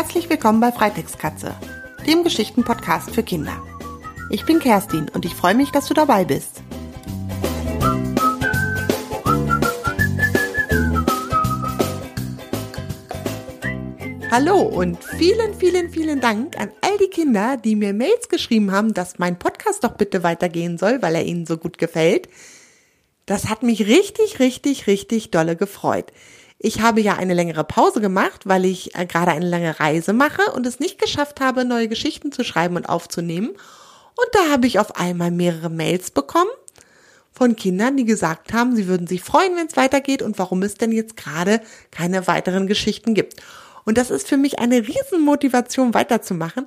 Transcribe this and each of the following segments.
Herzlich willkommen bei Freitextkatze, dem Geschichtenpodcast für Kinder. Ich bin Kerstin und ich freue mich, dass du dabei bist. Hallo und vielen, vielen, vielen Dank an all die Kinder, die mir Mails geschrieben haben, dass mein Podcast doch bitte weitergehen soll, weil er ihnen so gut gefällt. Das hat mich richtig, richtig, richtig dolle gefreut. Ich habe ja eine längere Pause gemacht, weil ich äh, gerade eine lange Reise mache und es nicht geschafft habe, neue Geschichten zu schreiben und aufzunehmen. Und da habe ich auf einmal mehrere Mails bekommen von Kindern, die gesagt haben, sie würden sich freuen, wenn es weitergeht und warum es denn jetzt gerade keine weiteren Geschichten gibt. Und das ist für mich eine Riesenmotivation weiterzumachen,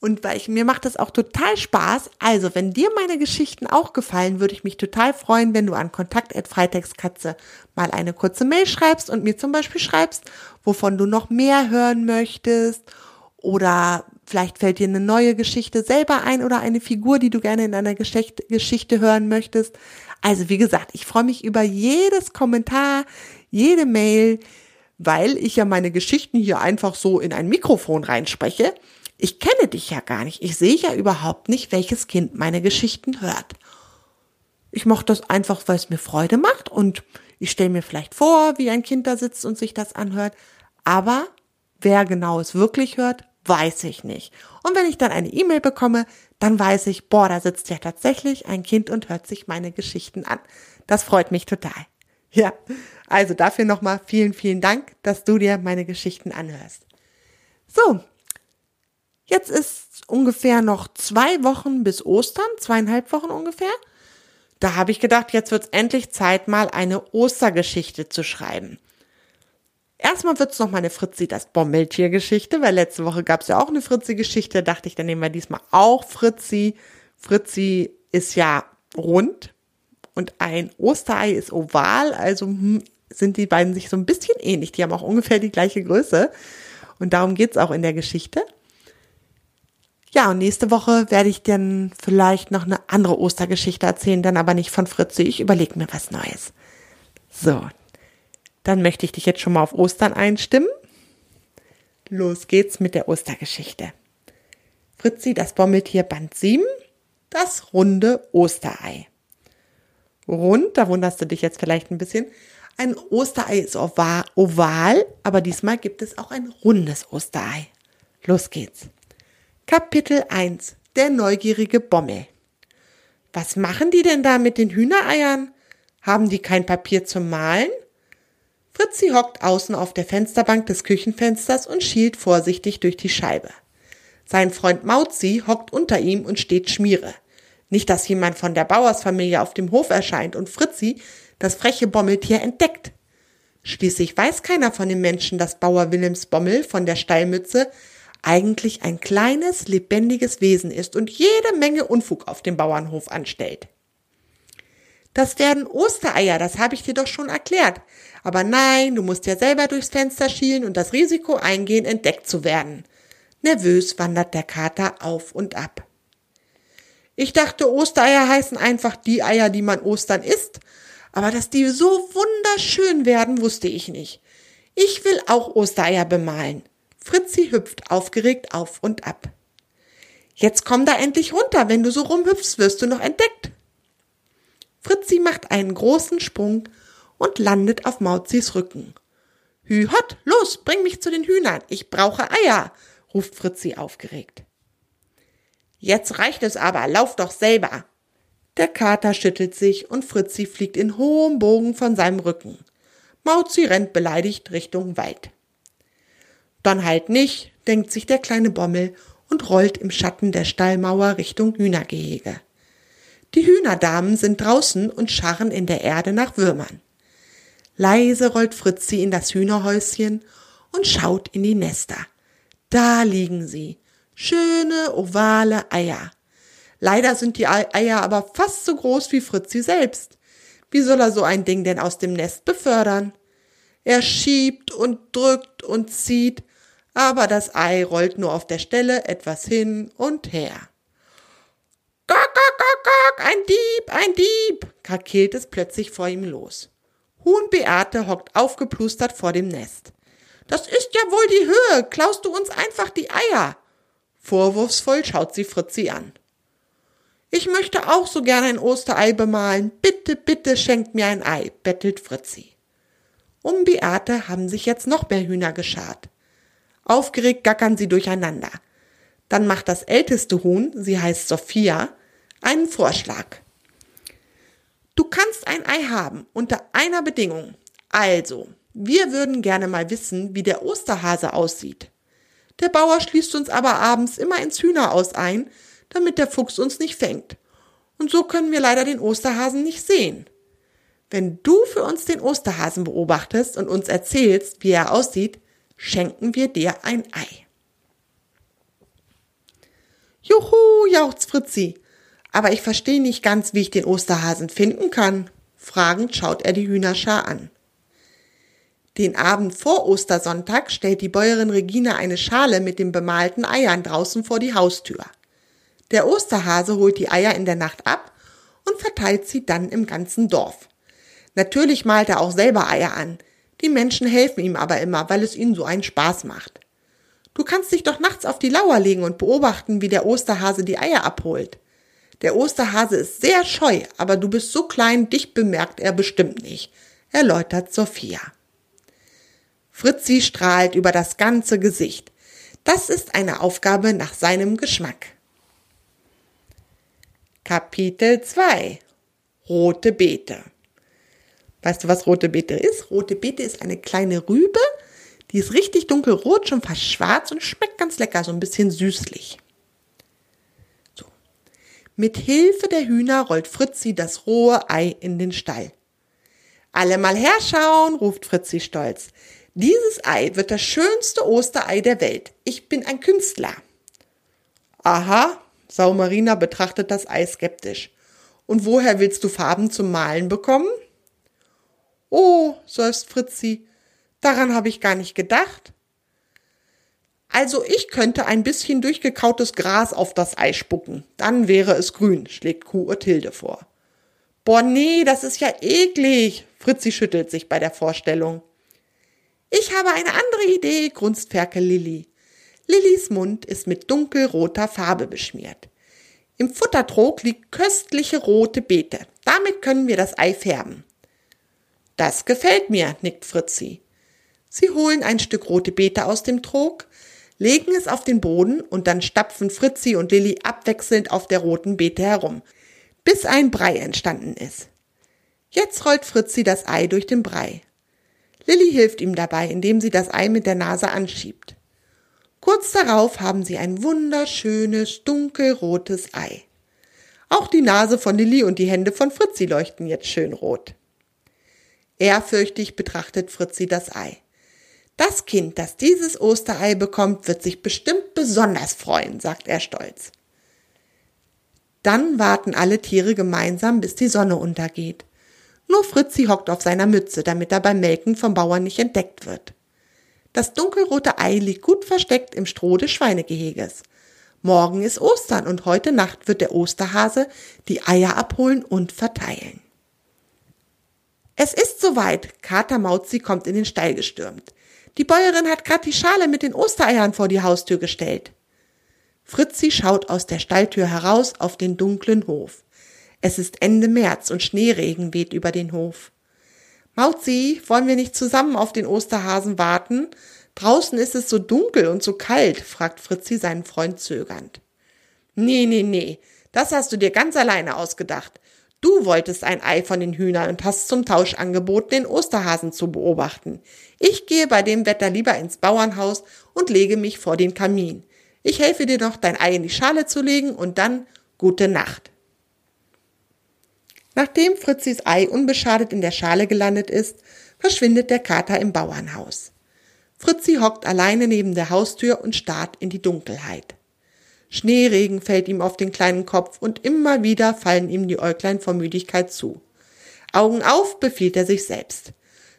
und weil ich, mir macht das auch total Spaß. Also, wenn dir meine Geschichten auch gefallen, würde ich mich total freuen, wenn du an Kontakt@freitextkatze mal eine kurze Mail schreibst und mir zum Beispiel schreibst, wovon du noch mehr hören möchtest oder vielleicht fällt dir eine neue Geschichte selber ein oder eine Figur, die du gerne in einer Geschichte, Geschichte hören möchtest. Also, wie gesagt, ich freue mich über jedes Kommentar, jede Mail, weil ich ja meine Geschichten hier einfach so in ein Mikrofon reinspreche. Ich kenne dich ja gar nicht. Ich sehe ja überhaupt nicht, welches Kind meine Geschichten hört. Ich mache das einfach, weil es mir Freude macht und ich stelle mir vielleicht vor, wie ein Kind da sitzt und sich das anhört. Aber wer genau es wirklich hört, weiß ich nicht. Und wenn ich dann eine E-Mail bekomme, dann weiß ich, boah, da sitzt ja tatsächlich ein Kind und hört sich meine Geschichten an. Das freut mich total. Ja, also dafür nochmal vielen, vielen Dank, dass du dir meine Geschichten anhörst. So, Jetzt ist ungefähr noch zwei Wochen bis Ostern, zweieinhalb Wochen ungefähr. Da habe ich gedacht, jetzt wird es endlich Zeit, mal eine Ostergeschichte zu schreiben. Erstmal wird's noch mal eine Fritzi das Bommeltier-Geschichte, weil letzte Woche gab's ja auch eine Fritzi-Geschichte. Dachte ich, dann nehmen wir diesmal auch Fritzi. Fritzi ist ja rund und ein Osterei ist oval, also hm, sind die beiden sich so ein bisschen ähnlich. Die haben auch ungefähr die gleiche Größe. Und darum geht's auch in der Geschichte. Ja, und nächste Woche werde ich dann vielleicht noch eine andere Ostergeschichte erzählen, dann aber nicht von Fritzi. Ich überlege mir was Neues. So, dann möchte ich dich jetzt schon mal auf Ostern einstimmen. Los geht's mit der Ostergeschichte. Fritzi, das Bommeltier Band 7, das runde Osterei. Rund, da wunderst du dich jetzt vielleicht ein bisschen. Ein Osterei ist oval, aber diesmal gibt es auch ein rundes Osterei. Los geht's. Kapitel 1 Der neugierige Bommel Was machen die denn da mit den Hühnereiern? Haben die kein Papier zum Malen? Fritzi hockt außen auf der Fensterbank des Küchenfensters und schielt vorsichtig durch die Scheibe. Sein Freund Mauzi hockt unter ihm und steht Schmiere. Nicht, dass jemand von der Bauersfamilie auf dem Hof erscheint und Fritzi das freche Bommeltier entdeckt. Schließlich weiß keiner von den Menschen, dass Bauer Willems Bommel von der Stallmütze eigentlich ein kleines, lebendiges Wesen ist und jede Menge Unfug auf dem Bauernhof anstellt. Das werden Ostereier, das habe ich dir doch schon erklärt. Aber nein, du musst ja selber durchs Fenster schielen und das Risiko eingehen, entdeckt zu werden. Nervös wandert der Kater auf und ab. Ich dachte, Ostereier heißen einfach die Eier, die man Ostern isst. Aber dass die so wunderschön werden, wusste ich nicht. Ich will auch Ostereier bemalen. Fritzi hüpft aufgeregt auf und ab. Jetzt komm da endlich runter, wenn du so rumhüpfst, wirst du noch entdeckt. Fritzi macht einen großen Sprung und landet auf Mauzis Rücken. Hü hot, los, bring mich zu den Hühnern, ich brauche Eier, ruft Fritzi aufgeregt. Jetzt reicht es aber, lauf doch selber. Der Kater schüttelt sich und Fritzi fliegt in hohem Bogen von seinem Rücken. Mauzi rennt beleidigt Richtung Wald. Dann halt nicht, denkt sich der kleine Bommel und rollt im Schatten der Stallmauer Richtung Hühnergehege. Die Hühnerdamen sind draußen und scharren in der Erde nach Würmern. Leise rollt Fritzi in das Hühnerhäuschen und schaut in die Nester. Da liegen sie. Schöne, ovale Eier. Leider sind die Eier aber fast so groß wie Fritzi selbst. Wie soll er so ein Ding denn aus dem Nest befördern? Er schiebt und drückt und zieht, aber das Ei rollt nur auf der Stelle etwas hin und her. Gok, gok, gok, gok, ein Dieb, ein Dieb, krakeelt es plötzlich vor ihm los. Huhn Beate hockt aufgeplustert vor dem Nest. Das ist ja wohl die Höhe. Klaust du uns einfach die Eier? Vorwurfsvoll schaut sie Fritzi an. Ich möchte auch so gerne ein Osterei bemalen. Bitte, bitte schenkt mir ein Ei, bettelt Fritzi. Um Beate haben sich jetzt noch mehr Hühner geschart. Aufgeregt gackern sie durcheinander. Dann macht das älteste Huhn, sie heißt Sophia, einen Vorschlag. Du kannst ein Ei haben, unter einer Bedingung. Also, wir würden gerne mal wissen, wie der Osterhase aussieht. Der Bauer schließt uns aber abends immer ins Hühnerhaus ein, damit der Fuchs uns nicht fängt. Und so können wir leider den Osterhasen nicht sehen. Wenn du für uns den Osterhasen beobachtest und uns erzählst, wie er aussieht, schenken wir dir ein Ei. Juhu, jauchzt Fritzi. Aber ich verstehe nicht ganz, wie ich den Osterhasen finden kann. Fragend schaut er die Hühnerschar an. Den Abend vor Ostersonntag stellt die Bäuerin Regina eine Schale mit den bemalten Eiern draußen vor die Haustür. Der Osterhase holt die Eier in der Nacht ab und verteilt sie dann im ganzen Dorf. Natürlich malt er auch selber Eier an. Die Menschen helfen ihm aber immer, weil es ihnen so einen Spaß macht. Du kannst dich doch nachts auf die Lauer legen und beobachten, wie der Osterhase die Eier abholt. Der Osterhase ist sehr scheu, aber du bist so klein, dich bemerkt er bestimmt nicht, erläutert Sophia. Fritzi strahlt über das ganze Gesicht. Das ist eine Aufgabe nach seinem Geschmack. Kapitel 2 Rote Beete Weißt du, was rote Beete ist? Rote Beete ist eine kleine Rübe, die ist richtig dunkelrot, schon fast schwarz und schmeckt ganz lecker, so ein bisschen süßlich. Mit Hilfe der Hühner rollt Fritzi das rohe Ei in den Stall. Alle mal herschauen, ruft Fritzi stolz. Dieses Ei wird das schönste Osterei der Welt. Ich bin ein Künstler. Aha, Saumarina betrachtet das Ei skeptisch. Und woher willst du Farben zum Malen bekommen? Oh, seufzt Fritzi, daran habe ich gar nicht gedacht. Also ich könnte ein bisschen durchgekautes Gras auf das Ei spucken. Dann wäre es grün, schlägt Kuh Othilde vor. Boah, nee, das ist ja eklig. Fritzi schüttelt sich bei der Vorstellung. Ich habe eine andere Idee, grunzt Ferkel Lilli. Lillis Mund ist mit dunkelroter Farbe beschmiert. Im Futtertrog liegt köstliche rote Beete. Damit können wir das Ei färben. Das gefällt mir, nickt Fritzi. Sie holen ein Stück rote Beete aus dem Trog, legen es auf den Boden und dann stapfen Fritzi und Lilli abwechselnd auf der roten Beete herum, bis ein Brei entstanden ist. Jetzt rollt Fritzi das Ei durch den Brei. Lilli hilft ihm dabei, indem sie das Ei mit der Nase anschiebt. Kurz darauf haben sie ein wunderschönes, dunkelrotes Ei. Auch die Nase von Lilli und die Hände von Fritzi leuchten jetzt schön rot. Ehrfürchtig betrachtet Fritzi das Ei. Das Kind, das dieses Osterei bekommt, wird sich bestimmt besonders freuen, sagt er stolz. Dann warten alle Tiere gemeinsam, bis die Sonne untergeht. Nur Fritzi hockt auf seiner Mütze, damit er beim Melken vom Bauern nicht entdeckt wird. Das dunkelrote Ei liegt gut versteckt im Stroh des Schweinegeheges. Morgen ist Ostern und heute Nacht wird der Osterhase die Eier abholen und verteilen. Es ist soweit. Kater Mauzi kommt in den Stall gestürmt. Die Bäuerin hat grad die Schale mit den Ostereiern vor die Haustür gestellt. Fritzi schaut aus der Stalltür heraus auf den dunklen Hof. Es ist Ende März und Schneeregen weht über den Hof. Mauzi, wollen wir nicht zusammen auf den Osterhasen warten? Draußen ist es so dunkel und so kalt, fragt Fritzi seinen Freund zögernd. Nee, nee, nee, das hast du dir ganz alleine ausgedacht. Du wolltest ein Ei von den Hühnern und hast zum Tausch angeboten, den Osterhasen zu beobachten. Ich gehe bei dem Wetter lieber ins Bauernhaus und lege mich vor den Kamin. Ich helfe dir noch, dein Ei in die Schale zu legen und dann gute Nacht. Nachdem Fritzis Ei unbeschadet in der Schale gelandet ist, verschwindet der Kater im Bauernhaus. Fritzi hockt alleine neben der Haustür und starrt in die Dunkelheit. Schneeregen fällt ihm auf den kleinen Kopf und immer wieder fallen ihm die Äuglein vor Müdigkeit zu. Augen auf, befiehlt er sich selbst.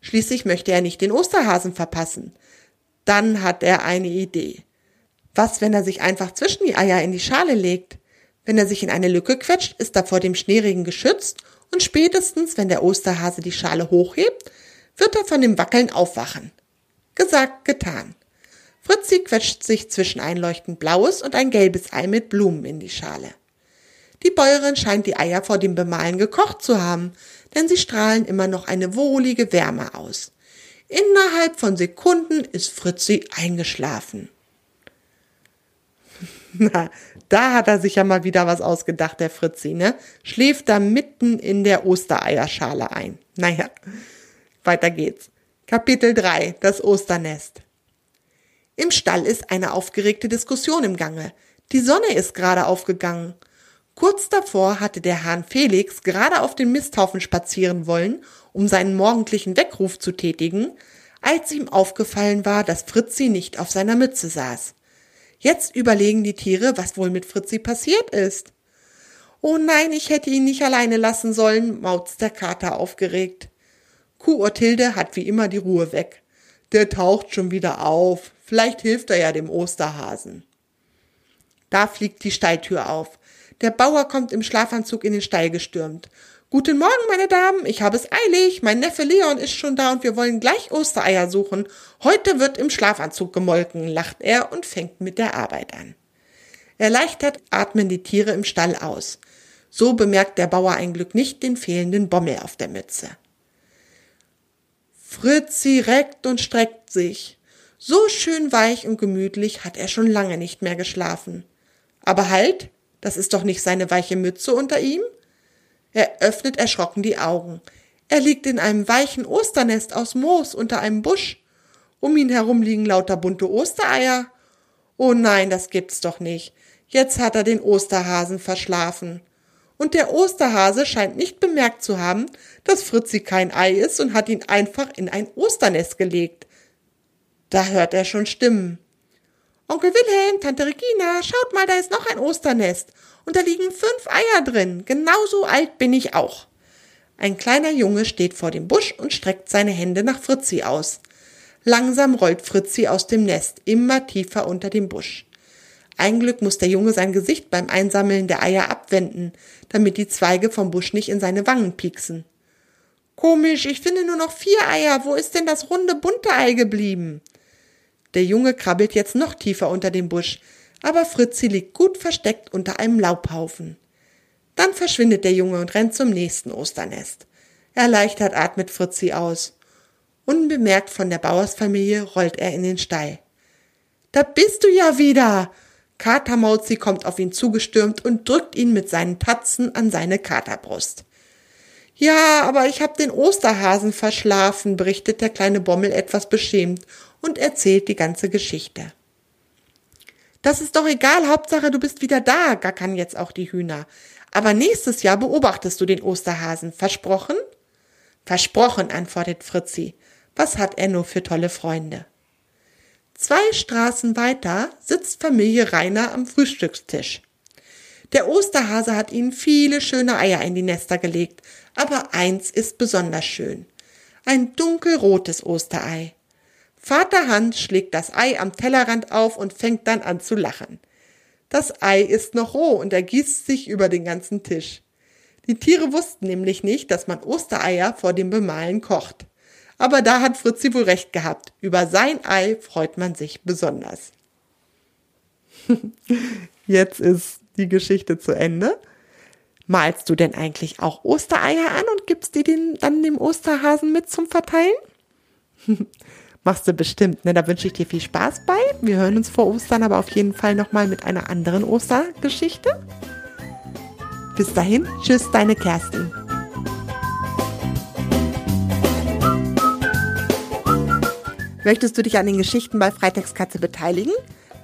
Schließlich möchte er nicht den Osterhasen verpassen. Dann hat er eine Idee. Was, wenn er sich einfach zwischen die Eier in die Schale legt? Wenn er sich in eine Lücke quetscht, ist er vor dem Schneeregen geschützt und spätestens, wenn der Osterhase die Schale hochhebt, wird er von dem Wackeln aufwachen. Gesagt, getan. Fritzi quetscht sich zwischen ein leuchtend blaues und ein gelbes Ei mit Blumen in die Schale. Die Bäuerin scheint die Eier vor dem Bemalen gekocht zu haben, denn sie strahlen immer noch eine wohlige Wärme aus. Innerhalb von Sekunden ist Fritzi eingeschlafen. Na, da hat er sich ja mal wieder was ausgedacht, der Fritzi, ne? Schläft da mitten in der Ostereierschale ein. Naja, weiter geht's. Kapitel 3, das Osternest. Im Stall ist eine aufgeregte Diskussion im Gange. Die Sonne ist gerade aufgegangen. Kurz davor hatte der Hahn Felix gerade auf den Misthaufen spazieren wollen, um seinen morgendlichen Weckruf zu tätigen, als ihm aufgefallen war, dass Fritzi nicht auf seiner Mütze saß. Jetzt überlegen die Tiere, was wohl mit Fritzi passiert ist. Oh nein, ich hätte ihn nicht alleine lassen sollen, mautzt der Kater aufgeregt. Kuh Orthilde hat wie immer die Ruhe weg. Der taucht schon wieder auf. Vielleicht hilft er ja dem Osterhasen. Da fliegt die Stalltür auf. Der Bauer kommt im Schlafanzug in den Stall gestürmt. Guten Morgen, meine Damen, ich habe es eilig. Mein Neffe Leon ist schon da und wir wollen gleich Ostereier suchen. Heute wird im Schlafanzug gemolken, lacht er und fängt mit der Arbeit an. Erleichtert atmen die Tiere im Stall aus. So bemerkt der Bauer ein Glück nicht den fehlenden Bommel auf der Mütze. Fritzi reckt und streckt sich. So schön weich und gemütlich hat er schon lange nicht mehr geschlafen. Aber halt, das ist doch nicht seine weiche Mütze unter ihm? Er öffnet erschrocken die Augen. Er liegt in einem weichen Osternest aus Moos unter einem Busch. Um ihn herum liegen lauter bunte Ostereier. Oh nein, das gibt's doch nicht. Jetzt hat er den Osterhasen verschlafen. Und der Osterhase scheint nicht bemerkt zu haben, dass Fritzi kein Ei ist und hat ihn einfach in ein Osternest gelegt. Da hört er schon Stimmen. Onkel Wilhelm, Tante Regina, schaut mal, da ist noch ein Osternest und da liegen fünf Eier drin. Genauso alt bin ich auch. Ein kleiner Junge steht vor dem Busch und streckt seine Hände nach Fritzi aus. Langsam rollt Fritzi aus dem Nest immer tiefer unter dem Busch. Ein Glück muss der Junge sein Gesicht beim Einsammeln der Eier abwenden, damit die Zweige vom Busch nicht in seine Wangen pieksen. Komisch, ich finde nur noch vier Eier. Wo ist denn das runde bunte Ei geblieben? Der Junge krabbelt jetzt noch tiefer unter dem Busch aber Fritzi liegt gut versteckt unter einem Laubhaufen. Dann verschwindet der Junge und rennt zum nächsten Osternest. Erleichtert atmet Fritzi aus. Unbemerkt von der Bauersfamilie rollt er in den Stall. Da bist du ja wieder! Katermauzi kommt auf ihn zugestürmt und drückt ihn mit seinen Tatzen an seine Katerbrust. Ja, aber ich hab den Osterhasen verschlafen, berichtet der kleine Bommel etwas beschämt und erzählt die ganze Geschichte. Das ist doch egal, Hauptsache du bist wieder da, gackern jetzt auch die Hühner. Aber nächstes Jahr beobachtest du den Osterhasen. Versprochen? Versprochen, antwortet Fritzi. Was hat er nur für tolle Freunde? Zwei Straßen weiter sitzt Familie Rainer am Frühstückstisch. Der Osterhase hat ihnen viele schöne Eier in die Nester gelegt, aber eins ist besonders schön. Ein dunkelrotes Osterei. Vater Hans schlägt das Ei am Tellerrand auf und fängt dann an zu lachen. Das Ei ist noch roh und ergießt sich über den ganzen Tisch. Die Tiere wussten nämlich nicht, dass man Ostereier vor dem Bemalen kocht. Aber da hat Fritzi wohl recht gehabt. Über sein Ei freut man sich besonders. Jetzt ist die Geschichte zu Ende. Malst du denn eigentlich auch Ostereier an und gibst die den, dann dem Osterhasen mit zum Verteilen? Machst du bestimmt, ne? Da wünsche ich dir viel Spaß bei. Wir hören uns vor Ostern aber auf jeden Fall nochmal mit einer anderen Ostergeschichte. Bis dahin, tschüss, deine Kerstin. Möchtest du dich an den Geschichten bei Freitagskatze beteiligen?